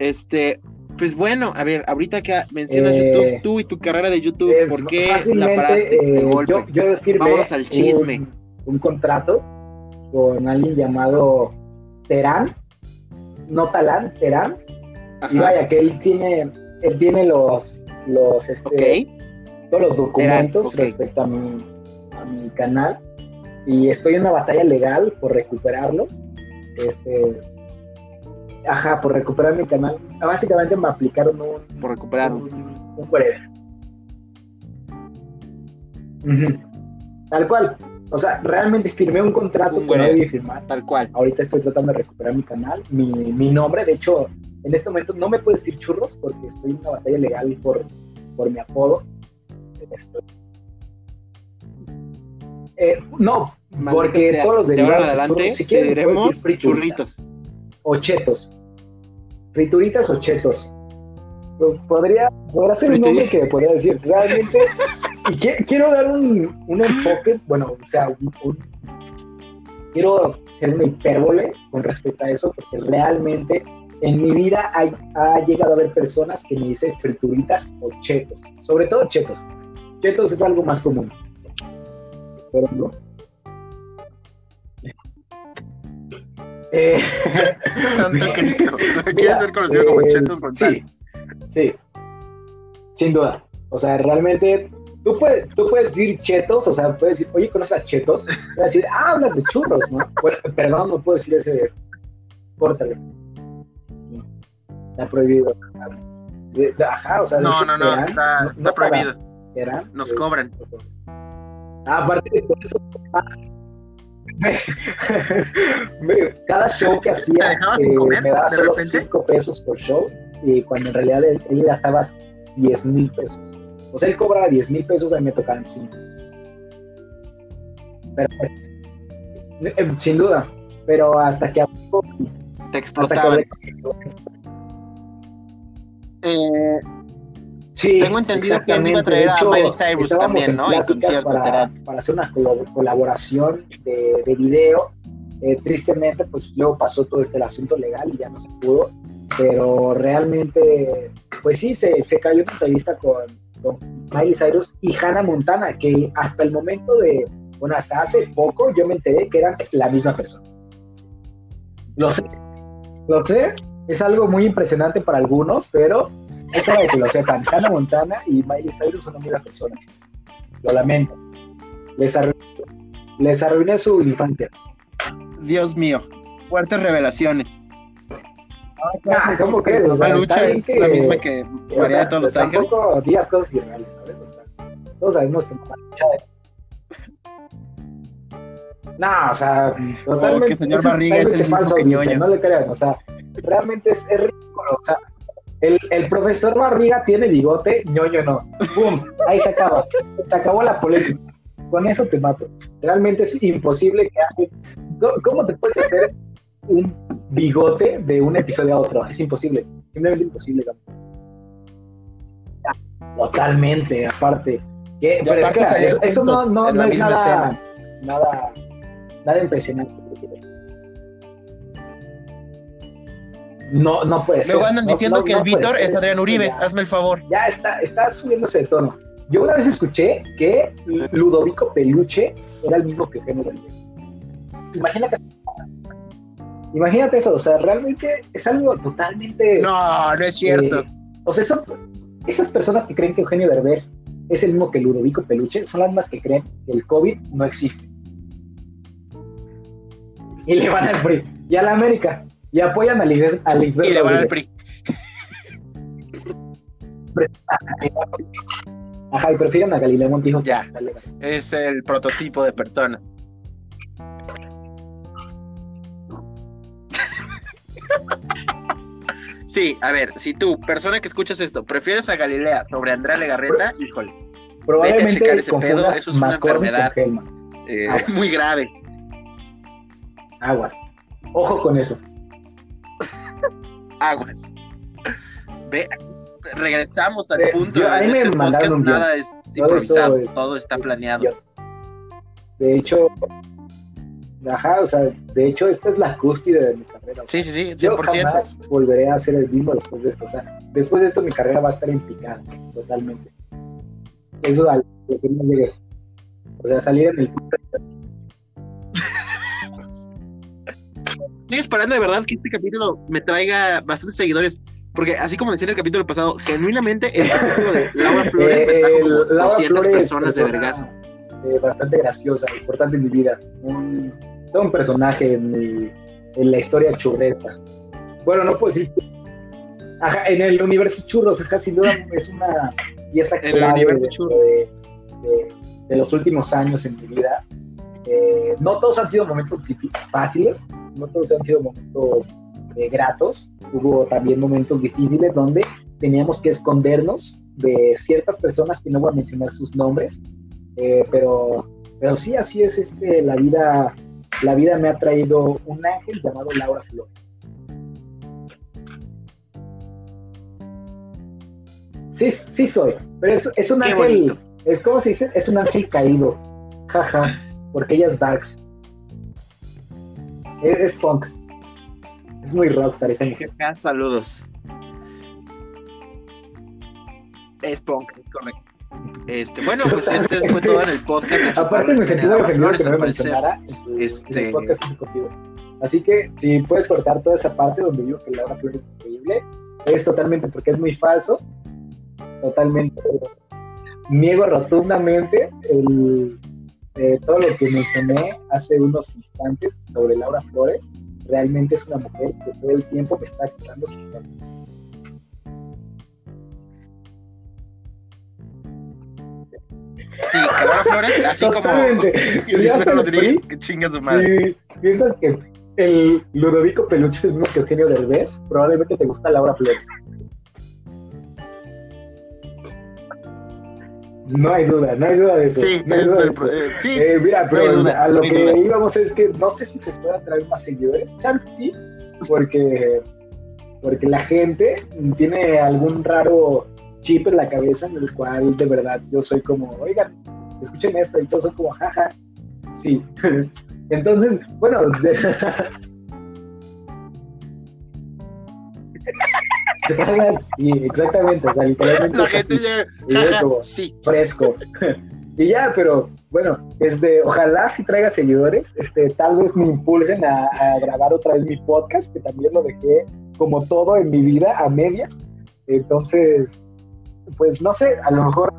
Este, Pues bueno, a ver, ahorita que mencionas Eh, YouTube, tú y tu carrera de YouTube, Eh, ¿por qué la paraste de eh, golpe? yo, yo firmé Vámonos al chisme. Un, un contrato con alguien llamado Terán, no Talán, Terán, y vaya que él tiene, él tiene los, los, este, todos los documentos respecto a mi, a mi canal y estoy en una batalla legal por recuperarlos. Este, ajá, por recuperar mi canal. Básicamente me aplicaron un, Por recuperar. un, un forever. Ujú. Tal cual. O sea, realmente firmé un contrato Un que no whatever. debí firmar. Tal cual. Ahorita estoy tratando de recuperar mi canal, mi, mi nombre. De hecho, en este momento no me puedes decir churros porque estoy en una batalla legal por, por mi apodo. Estoy- Eh, no, Maldita porque sea. todos los de ahora de adelante churros, si te quieres, puedes diremos decir frituritas churritos. O chetos. Frituritas o chetos. Podría, podría ser un nombre que podría decir realmente. y qui- quiero dar un, un enfoque, bueno, o sea, un- un- quiero hacer una hipérbole con respecto a eso, porque realmente en mi vida hay- ha llegado a haber personas que me dicen frituritas o chetos, sobre todo chetos. Chetos es algo más común. Pero no. Eh, Santo Cristo. Mira, ¿Quieres ser conocido como eh, Chetos González? Sí, sí, sin duda. O sea, realmente tú puedes, tú puedes decir chetos, o sea, puedes decir, oye, ¿conoces a chetos? Puedes decir, ah, hablas de churros, ¿no? Bueno, perdón, no puedo decir ese. Córtale. Está prohibido. De- Ajá, o sea, No, no, no, está, no- está para- prohibido. Terán, Nos es- cobran. Ah, aparte de eso, cada show que hacía ¿Te dejabas sin eh, comer, me daba solo repente? 5 pesos por show y cuando en realidad él, él gastaba 10 mil pesos. O sea, él cobraba 10 mil pesos, a mí me tocaban 5. Pero pues, eh, sin duda, pero hasta que Te hasta que explotaban. Eh, Sí, Tengo entendido que iba a traer De a hecho, Miley Cyrus también, ¿no? En para, para hacer una colaboración de, de video. Eh, tristemente, pues luego pasó todo este el asunto legal y ya no se pudo. Pero realmente, pues sí, se, se cayó una entrevista con, con Miley Cyrus y Hannah Montana, que hasta el momento de, bueno, hasta hace poco yo me enteré que eran la misma persona. Lo sé, lo sé, es algo muy impresionante para algunos, pero es hora de que lo sepan. Hannah Montana y Miley Cyrus son amigas personas. Lo lamento. Les, arru- les arruiné su infancia. Dios mío. Fuertes revelaciones. Ah, ¿Cómo crees? O sea, La lucha es la misma que o María sea, de todos los ángeles. Tampoco digas cosas irreales, ¿sabes? O sea, todos sabemos que la lucha No, o sea, totalmente. que señor eso Barriga es el totalmente mismo falso, que Ulises, Ñoño. No le crean, o sea, realmente es, es ridículo. O sea, el, el profesor Barriga tiene bigote, ñoño no. ¡Pum! Ahí se acaba. Se acabó la polémica. Con eso te mato. Realmente es imposible que alguien. ¿Cómo- ¿Cómo te puedes hacer un bigote de un episodio a otro? Es imposible. Simplemente imposible. Totalmente, aparte. Que, pero es eso, no, es nada, nada, nada impresionante. No, no puede ser. Luego andan No- diciendo no- que el Víctor es Adrián Uribe. Ya, Hazme el favor. ya está, está subiéndose de tono. Yo una vez escuché que Ludovico Peluche era el mismo que Eugenio Derbez. Imagínate. Imagínate eso, o sea, realmente es algo totalmente. No, no es cierto. eh, o sea, son, esas personas que creen que Eugenio Derbez es el mismo que Ludovico Peluche son las mismas que creen que el COVID no existe. Y le van al PRI y a la América y apoyan a Lisbeth, a Lisbeth y le van al. PRI. Ajá, y prefieren a Galileo Montijo. Ya. a. Es el prototipo de personas. Sí, a ver, si tú, persona que escuchas esto, prefieres a Galilea sobre Andrea Legarreta, híjole, Probablemente checar ese pedo, eso es una enfermedad. eh, muy grave. Aguas. Ojo con eso. Aguas. Ve, regresamos al punto yo- me este podcast, nada es improvisado, es- todo está planeado. Yo- De hecho, Ajá, o sea, de hecho, esta es la cúspide de mi carrera. Sí, sí, sí, Yo 100%. jamás volveré a hacer el mismo después de esto. O sea, después de esto mi carrera va a estar en picada, totalmente. Eso a lo que no llegué. O sea, salir en el... Estoy esperando de verdad que este capítulo me traiga bastantes seguidores. Porque así como decía en el capítulo pasado, genuinamente el capítulo de Laura Flores me trajo como Eh, Laura 200 Flores, personas de vergazo. eh, bastante graciosa, importante en mi vida. Un, todo un personaje en, mi- en la historia churreta. Bueno, no puedo decir. Ajá, en el universo churros, ajá, sin duda es una pieza clave churros. de, de- de los últimos años en mi vida. Eh, no todos han sido momentos fáciles, no todos han sido momentos eh, gratos. Hubo también momentos difíciles donde teníamos que escondernos de ciertas personas que no voy a mencionar sus nombres, eh, pero, pero sí, así es este, la vida. La vida me ha traído un ángel llamado Laura Flores. Sí, sí soy, pero es, es un Qué ángel, bonito. es como se dice, es un ángel caído, jaja, porque ella es darks. Es, es punk, es muy rockstar esa mujer. Saludos. Es punk, es correcto. Este, bueno, pues este fue todo en el podcast. Aparte me sentí muy ofendido que no me mencionara en, su, en Este- el podcast que hice contigo. Así que si puedes cortar toda esa parte donde digo que Laura Flores es increíble, es totalmente porque es muy falso, totalmente niego rotundamente el, eh, todo lo que mencioné hace unos instantes sobre Laura Flores. Realmente es una mujer que todo el tiempo me está acusando su. Sí, que Laura Flores, así Totalmente. como Si Luis Rodríguez, que chinga su madre. Si piensas que el Ludovico Peluche es el mismo que Eugenio Derbez, probablemente te gusta Laura Flores. No hay duda, no hay duda de eso. Sí, no hay es duda de eso. eh, sí, Eh, mira, no pero duda, a lo no que duda. íbamos es que no sé si te pueda traer más seguidores. Chance sí, porque, porque la gente tiene algún raro chip en la cabeza en el cual de verdad yo soy como, oigan, escuchen esto, y todos son como, jaja, sí. Entonces, bueno, sí, exactamente, o sea, literalmente La gente así, llega, Y yo jaja, como- sí. fresco. y ya, pero bueno, este, ojalá si traiga seguidores, este, tal vez me impulsen a, a grabar otra vez mi podcast, que también lo dejé como todo en mi vida a medias. Entonces, pues no sé, a lo mejor.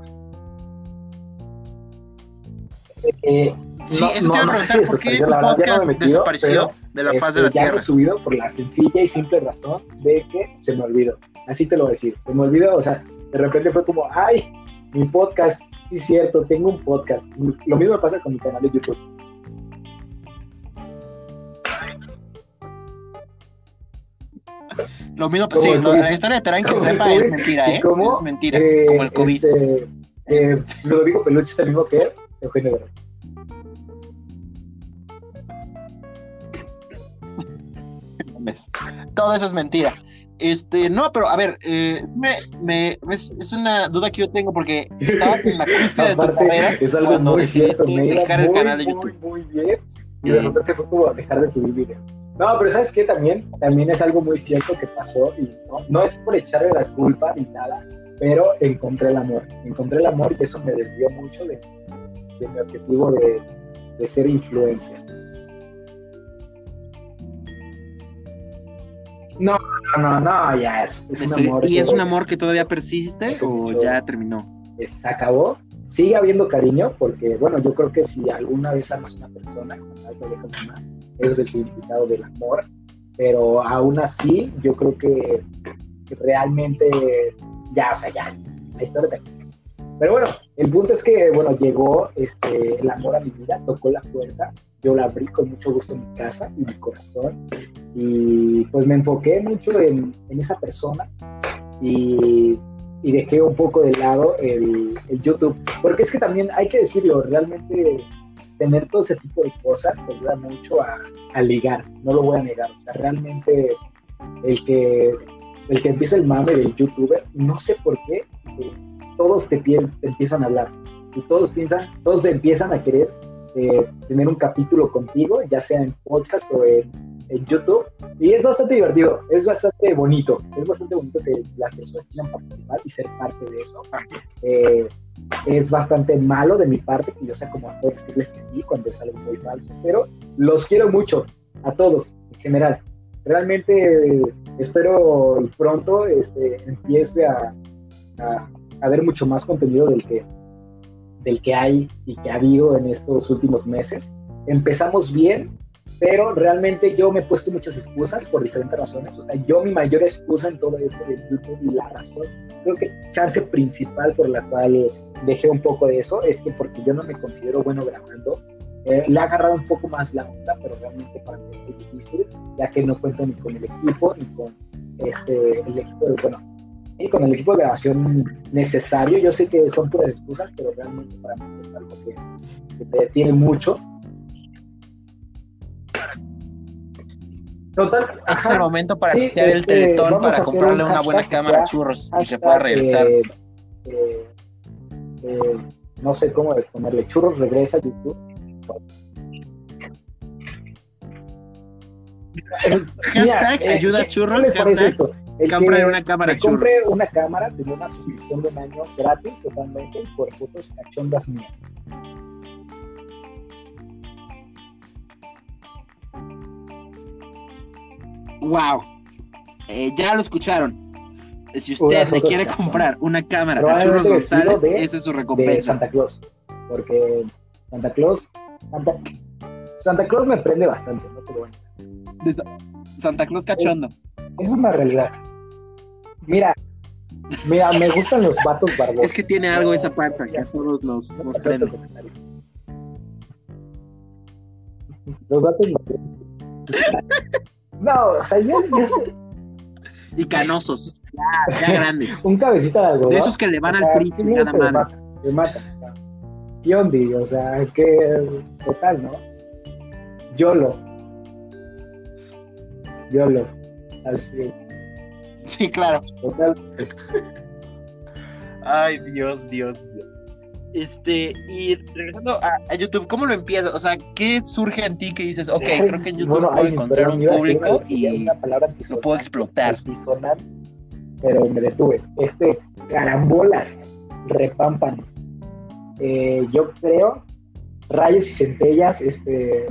eh, Sí, no- eso no- no sé si ¿por qué desapareció, tu la verdad, ya no podcast me he metido, desapareció de la faz este, de la ya Tierra? he subido por la sencilla y simple razón de que se me olvidó. Así te lo voy a decir. Se me olvidó, o sea, de repente fue como, ay, mi podcast, sí es cierto, tengo un podcast. Lo mismo pasa con mi canal de YouTube. Lo mismo, Como sí, lo- la historia de Terán que Como sepa es mentira, ¿Y ¿eh? cómo? Es mentira, Eh, como el COVID. Este, eh, Ludovico Peluche es el mismo que él, Eugenio Derbez. ¿Ves? Todo eso es mentira. Este, no, pero a ver, eh, me, me- es, es una duda que yo tengo porque estabas en la cúspide de tu carrera es algo cuando muy cierto, decidiste iba dejar el muy, canal de muy, YouTube. muy bien. Y de Eh. repente fue como dejar de subir videos. No, pero ¿sabes qué? También, también es algo muy cierto que pasó y no, no es por echarle la culpa ni nada, pero encontré el amor. Encontré el amor y eso me desvió mucho de, de mi objetivo de, de ser influencer. No, no, no, ya es, es ¿En un amor. ¿Y es un amor que todavía persiste o ya terminó? se acabó. Sigue habiendo cariño, porque bueno, yo creo que si alguna vez amas a una persona, dejas amar. Eso es el significado del amor. Pero aún así, yo creo que, que realmente ya, o sea, ya, la historia terminó. Pero bueno, el punto es que, bueno, llegó este, el amor a mi vida, tocó la puerta, yo la abrí con mucho gusto en mi casa y mi corazón, y pues me enfoqué mucho en, en esa persona y, y dejé un poco de lado el, YouTube, porque es que también hay que decirlo, realmente tener todo ese tipo de cosas te ayuda mucho a, ligar, no lo voy a negar, o sea, realmente el que, el que empieza el mame del youtuber, no sé por qué, eh, todos te, te empiezan a hablar y todos piensan, todos empiezan a querer eh, tener un capítulo contigo, ya sea en podcast o en, en, YouTube. Y es bastante divertido, es bastante bonito, es bastante bonito que las personas quieran participar y ser parte de eso. Eh, es bastante malo de mi parte que yo sea como a todos decirles que sí cuando es algo muy falso, pero los quiero mucho a todos en general. Realmente espero pronto este, empiece a, a, a ver mucho más contenido del que del que hay y que ha habido en estos últimos meses. Empezamos bien, pero realmente yo me he puesto muchas excusas por diferentes razones. O sea, yo mi mayor excusa en todo esto de YouTube y la razón, creo que chance principal por la cual dejé un poco de eso es que porque yo no me considero bueno grabando. Eh, le ha agarrado un poco más la onda, pero realmente para mí es difícil, ya que no cuento ni con el equipo, ni con este, el equipo de, bueno, con el equipo de grabación necesario. Yo sé que son puras excusas, pero realmente para mí es algo que, que te detiene mucho. Total, este es el momento para sí, este, el teletón para comprarle un una buena cámara churros y que pueda regresar. Eh, eh, eh, no sé cómo ponerle churros, regresa a YouTube. Hashtag ayuda churros. Hashtag el compre una cámara compre una cámara, tenía una suscripción de un año gratis totalmente por fotos cachondas mías. Wow. Eh, ya lo escucharon. Si usted le quiere comprar una cámara a Churros González, esa es su recompensa. De Santa Claus. Porque Santa Claus. Santa, Santa Claus me prende bastante, ¿no? Pero bueno. De Santa Claus cachondo. Es, es una realidad. Mira, mira, me gustan los vatos barbosos. Es que tiene algo esa panza que a todos nos, nos prende. Los vatos No, o sea, yo, yo Y canosos, ya, ya grandes. Un cabecita de algodón. De esos que le van al príncipe sí, cada mano. Me mata, Yondi, o sea, que total, ¿no? Yolo. Yolo. Así Sí, claro. Ay, Dios, Dios, Dios. Este, y regresando a, YouTube, ¿cómo lo empiezas? O sea, ¿qué surge en ti que dices, ok, creo que en YouTube puedo encontrar un público y lo puedo explotar? pero me detuve. Este, carambolas, repámpanos. Eh, yo creo, rayos y centellas, este,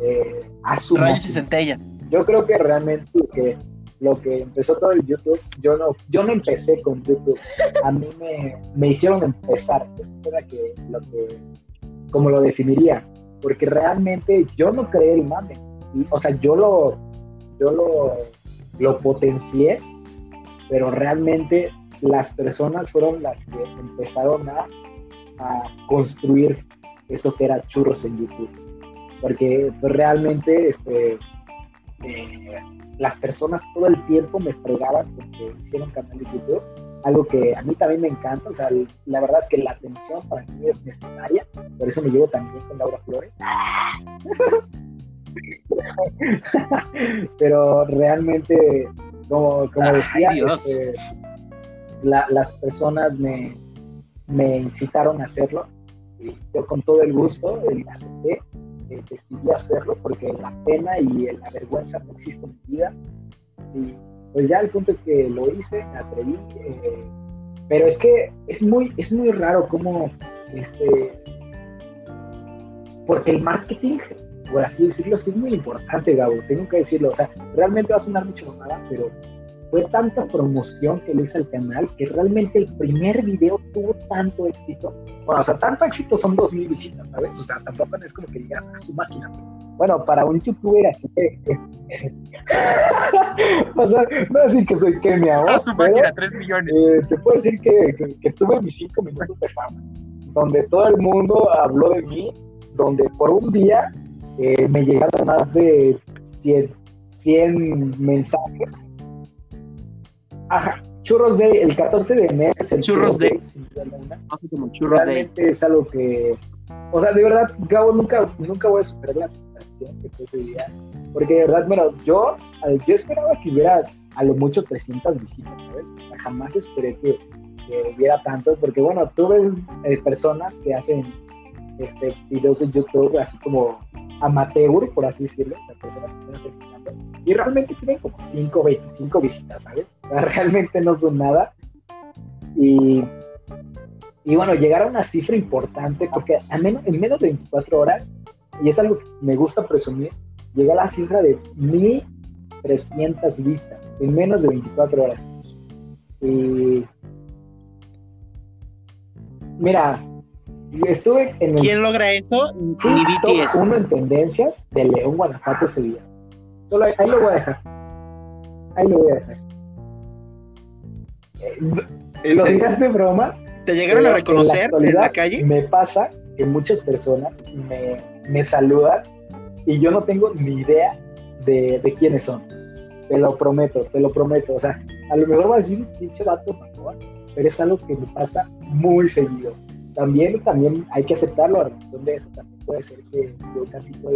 eh, Rayos y centellas. Yo creo que realmente que lo que empezó todo el YouTube, yo no, yo no empecé con YouTube, a mí me, me hicieron empezar, eso era que, lo que, como lo definiría, porque realmente yo no creé el mame, o sea, yo lo, yo lo, lo potencié, pero realmente las personas fueron las que empezaron a, a construir eso que era churros en YouTube, porque pues, realmente este, eh, las personas todo el tiempo me fregaban porque hicieron canal de YouTube, algo que a mí también me encanta, o sea, la verdad es que la atención para mí es necesaria, por eso me llevo también con Laura Flores. Pero realmente, como, como decía, este, las personas me, me incitaron a hacerlo y yo con todo el gusto eh, acepté decidí hacerlo porque la pena y la vergüenza no existen en mi vida. Y pues ya el punto es que lo hice, me atreví. Eh, pero es que es muy, es muy raro cómo, este, porque el marketing, por así decirlo, es que es muy importante, Gabo, tengo que decirlo. O sea, realmente va a sonar mucho nada, pero fue tanta promoción que le hice al canal que realmente el primer video tuvo tanto éxito. Bueno, o sea, tanto éxito son dos mil visitas, ¿sabes? O sea, tampoco es como que digas a su máquina. Bueno, para un youtuber así que. o sea, no decir que soy Kenia. A su máquina, tres millones. Eh, te puedo decir que, que, tuve mis cinco minutos de fama, donde todo el mundo habló de mí, donde por un día eh, me llegaron más de 100, 100 mensajes Ajá, Churros Day, el 14 de enero el Churros Day. Como Churros Realmente es algo que, o sea, de verdad, Gabo, nunca, nunca voy a superar la sensación que fue ese día, porque de verdad, bueno, yo, yo esperaba que hubiera a lo mucho 300 visitas, ¿sabes? jamás esperé que, hubiera tantos, porque bueno, tú ves eh, personas que hacen este, videos de YouTube así como amateur, por así decirlo, las personas que están empezando, y realmente tienen como 5 25 visitas, ¿sabes? realmente no son nada. Y, y bueno, llegar a una cifra importante, porque a menos, en menos de 24 horas, y es algo que me gusta presumir, llega a la cifra de 1300 vistas en menos de 24 horas. Y mira, estuve en el, ¿Quién logra eso? Ni BTS. uno en tendencias de León, Guanajuato día. Solo ahí, ahí lo voy a dejar. Ahí lo voy a dejar. Eh, Lo digas de broma. ¿Te llegaron a reconocer en, la calle? Me pasa que muchas personas me, me saludan y yo no tengo ni idea de, de quiénes son. Te lo prometo, te lo prometo. O sea, a lo mejor va a decir pinche vato, mamón, pero es algo que me pasa muy seguido. También, también hay que aceptarlo, a razón de eso también puede ser que yo casi todos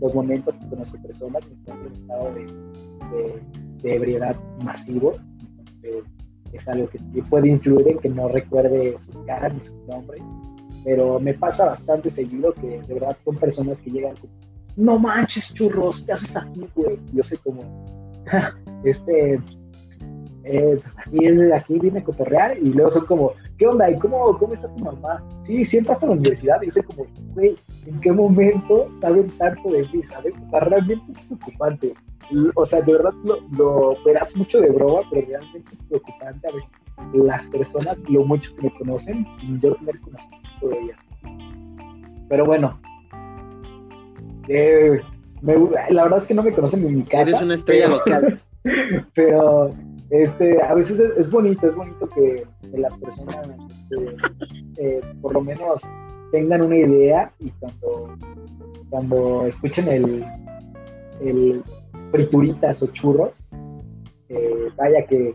los momentos que conozco personas me encuentro en estado de, de, ebriedad masivo. Es algo que, que puede influir en que no recuerde sus caras ni sus nombres, pero me pasa bastante seguido que de verdad son personas que llegan como, no manches churros, ¿qué haces aquí, güey? Yo soy como, este, eh, pues aquí, aquí viene a cotorrear y luego son como, ¿qué onda? ¿Y cómo, cómo está tu mamá? Sí, sí entras a la universidad y soy como, güey, ¿en qué momento saben tanto de mí, sabes? O sea, realmente es preocupante. O sea, de verdad lo, lo verás mucho de broma, pero realmente es preocupante a veces las personas, lo mucho que me conocen, sin yo tener conocimiento de ellas. Pero bueno, eh, me- la verdad es que no me conocen en mi casa. Eres una estrella pero- local. pero este, a veces es, es bonito, es bonito que, las personas este, eh, por lo menos tengan una idea y cuando, cuando escuchen el, el frituritas o churros, eh, vaya que,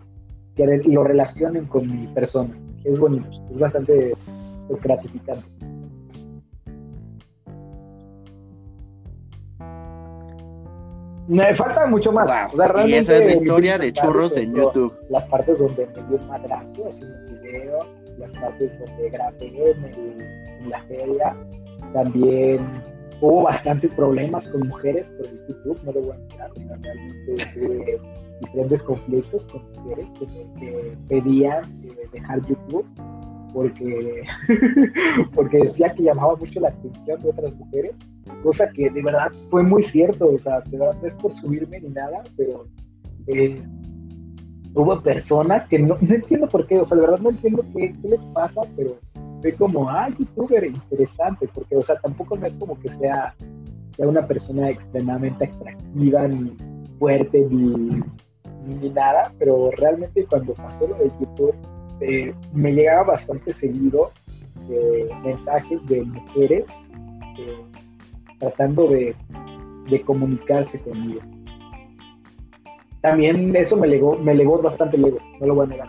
que lo relacionen con mi persona. Es bonito, es bastante gratificante. Me falta mucho más. Wow. O sea, y realmente esa es la historia de churros en YouTube. las partes donde me dio un madrazo haciendo un video, las partes donde grabé en, el- en la feria. También hubo bastantes problemas con mujeres por el YouTube, no lo voy a negar. O sea, realmente tuve diferentes conflictos con mujeres que, me- que pedían eh, dejar YouTube porque, porque decía que llamaba mucho la atención de otras mujeres, cosa que de verdad fue muy cierto. O sea, de verdad no es por subirme ni nada, pero. eh, hubo personas que no, no entiendo por qué, o sea, de verdad no entiendo qué, qué les pasa, pero fue como, ah, youtuber, interesante, porque, o sea, tampoco no es como que sea, sea una persona extremadamente atractiva, ni fuerte, ni, ni nada, pero realmente cuando pasó lo de YouTube, eh, me llegaba bastante seguido eh, mensajes de mujeres eh, tratando de, comunicarse conmigo también eso me legó, me legó bastante el ego, no lo voy a negar.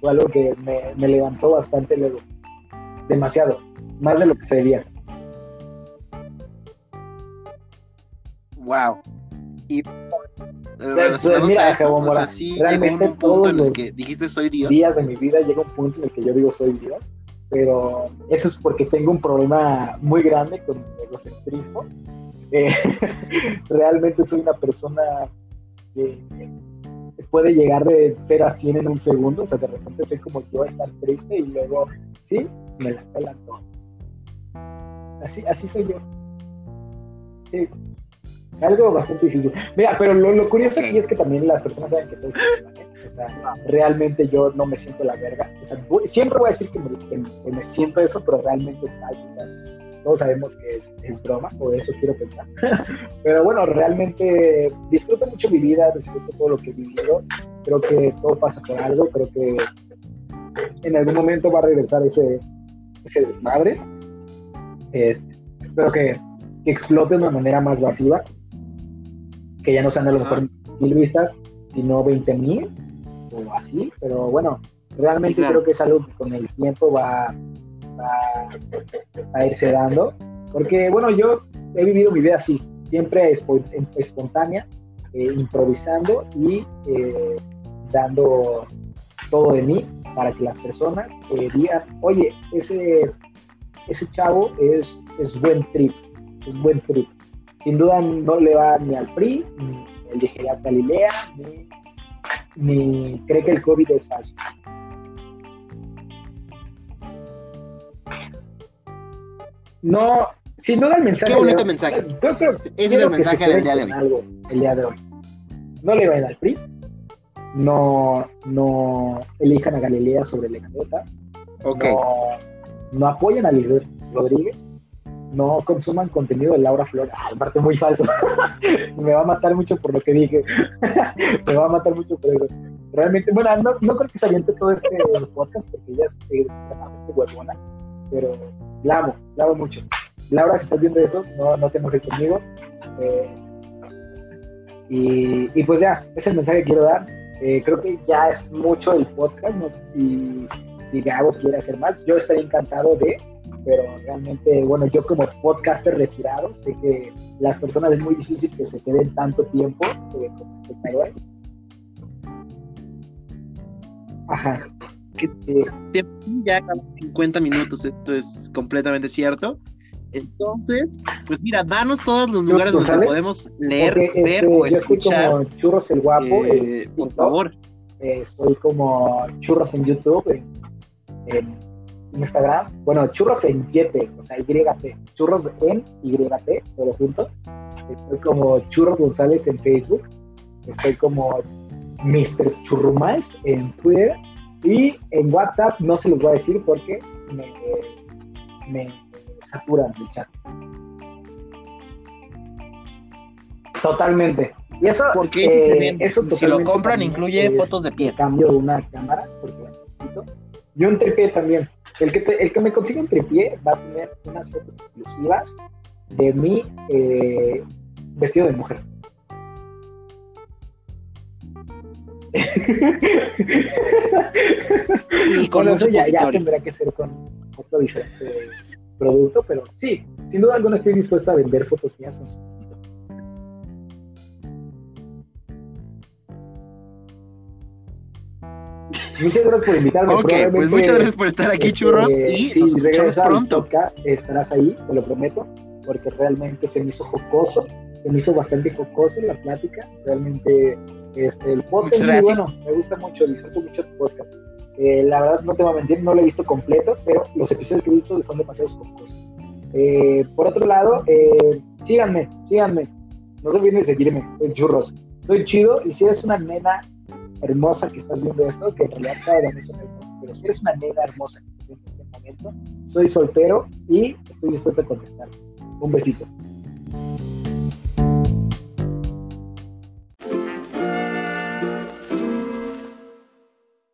Fue algo que me, me levantó bastante el ego. Demasiado, más de lo que se debía. Wow. Y pues, mira, a eso, Jabo o Mora, sea, sí llegó realmente un punto en el todos que dijiste soy Dios. Días de mi vida llega un punto en el que yo digo soy Dios, pero eso es porque tengo un problema muy grande con el egocentrismo. Eh, realmente soy una persona que que puede llegar de 0 a 100 en un segundo, o sea, de repente soy como yo, estar triste y luego, sí, me la pelan todo. Así, así soy yo. Sí. Algo bastante difícil. Mira, pero lo, lo curioso aquí es que también las personas saben que todo. O sea, realmente yo no me siento la verga. O sea, voy- siempre voy a decir que me, que- que me siento eso, pero realmente es sea, todos sabemos que es, es broma, o eso quiero pensar. pero bueno, realmente disfruto mucho mi vida, disfruto todo lo que he vivido. Creo que todo pasa por algo. Creo que en algún momento va a regresar ese, ese desmadre. Este, espero que, que explote de una manera más masiva. Que ya no sean a lo mejor mil vistas, sino 20 mil o así. Pero bueno, realmente Sí, claro. creo que es algo que con el tiempo va, va a irse dando. Porque bueno, yo he vivido mi vida así, siempre espo- espontánea, eh, improvisando y eh, dando todo de mí para que las personas eh, digan, oye, ese, ese chavo es, es buen trip, es buen trip. Sin duda no le va ni al PRI, ni elegiría Galilea, ni, ni cree que el COVID es fácil. No, sin duda el mensaje. Qué bonito mensaje. Yo creo, Ese es el mensaje del día de hoy. Algo, el día de hoy. No le vayan al PRI, no, no elijan a Galilea sobre Leganeta, Ok. no, no apoyen a Lisbeth Rodríguez, no consuman contenido de Laura Flores. Ay, parte muy falso. Me va a matar mucho por lo que dije. Me va a matar mucho por eso. Realmente, bueno, no, no creo que se aviente todo este podcast porque ella es extremadamente huevona, pero la amo, la amo mucho. Laura, si estás viendo eso, no, no te enojes conmigo. Eh, y, y pues ya, ese es el mensaje que quiero dar. Eh, creo que ya es mucho el podcast. No sé si, si Gabo quiere hacer más. Yo estaría encantado de, pero realmente, bueno, yo como podcaster retirado, sé que las personas es muy difícil que se queden tanto tiempo eh, como espectadores. Ajá. Que-. Ya cada 50 minutos, esto es completamente cierto. Entonces, pues mira, danos todos los lugares donde podemos leer, Porque, ver este, o yo escuchar. como Churros el Guapo. eh, por favor. Eh, estoy como churros en YouTube, en Instagram. Bueno, churros en YT, o sea, YT. Churros en YT, todo junto. Estoy como Churros González en Facebook. Estoy como Mr. Churrumash en Twitter. Y en WhatsApp no se los voy a decir porque me, me saturan el chat. Totalmente. Y eso, Porque eh, eso si lo compran, incluye fotos de pies. Cambio de una cámara porque necesito. Y un tripié también. El que, te- el que me consiga un tripié va a tener unas fotos exclusivas de mí eh, vestido de mujer. Y con Bueno, eso ya, tendrá que ser con otro diferente producto, pero sí, sin duda alguna estoy dispuesta a vender fotos mías con Muchas gracias por invitarme. Ok, pues muchas gracias por estar aquí, este, churros, y si nos escuchamos pronto. podcast, estarás ahí, te lo prometo, porque realmente se me hizo jocoso, se me hizo bastante jocoso la plática. Realmente este, el podcast es muy bueno, me gusta mucho, disfruto mucho tu podcast. Eh, la verdad, no te voy a mentir, no lo he visto completo, pero los episodios que he visto son demasiado jocosos. Eh, por otro lado, eh, síganme, síganme. No se olviden de seguirme, soy churros. Soy chido y si eres una nena hermosa que estás viendo esto, que en realidad cada vez son hermosas, pero si eres una nena hermosa que estás viendo este momento, soy soltero y estoy dispuesto a contestar. Un besito.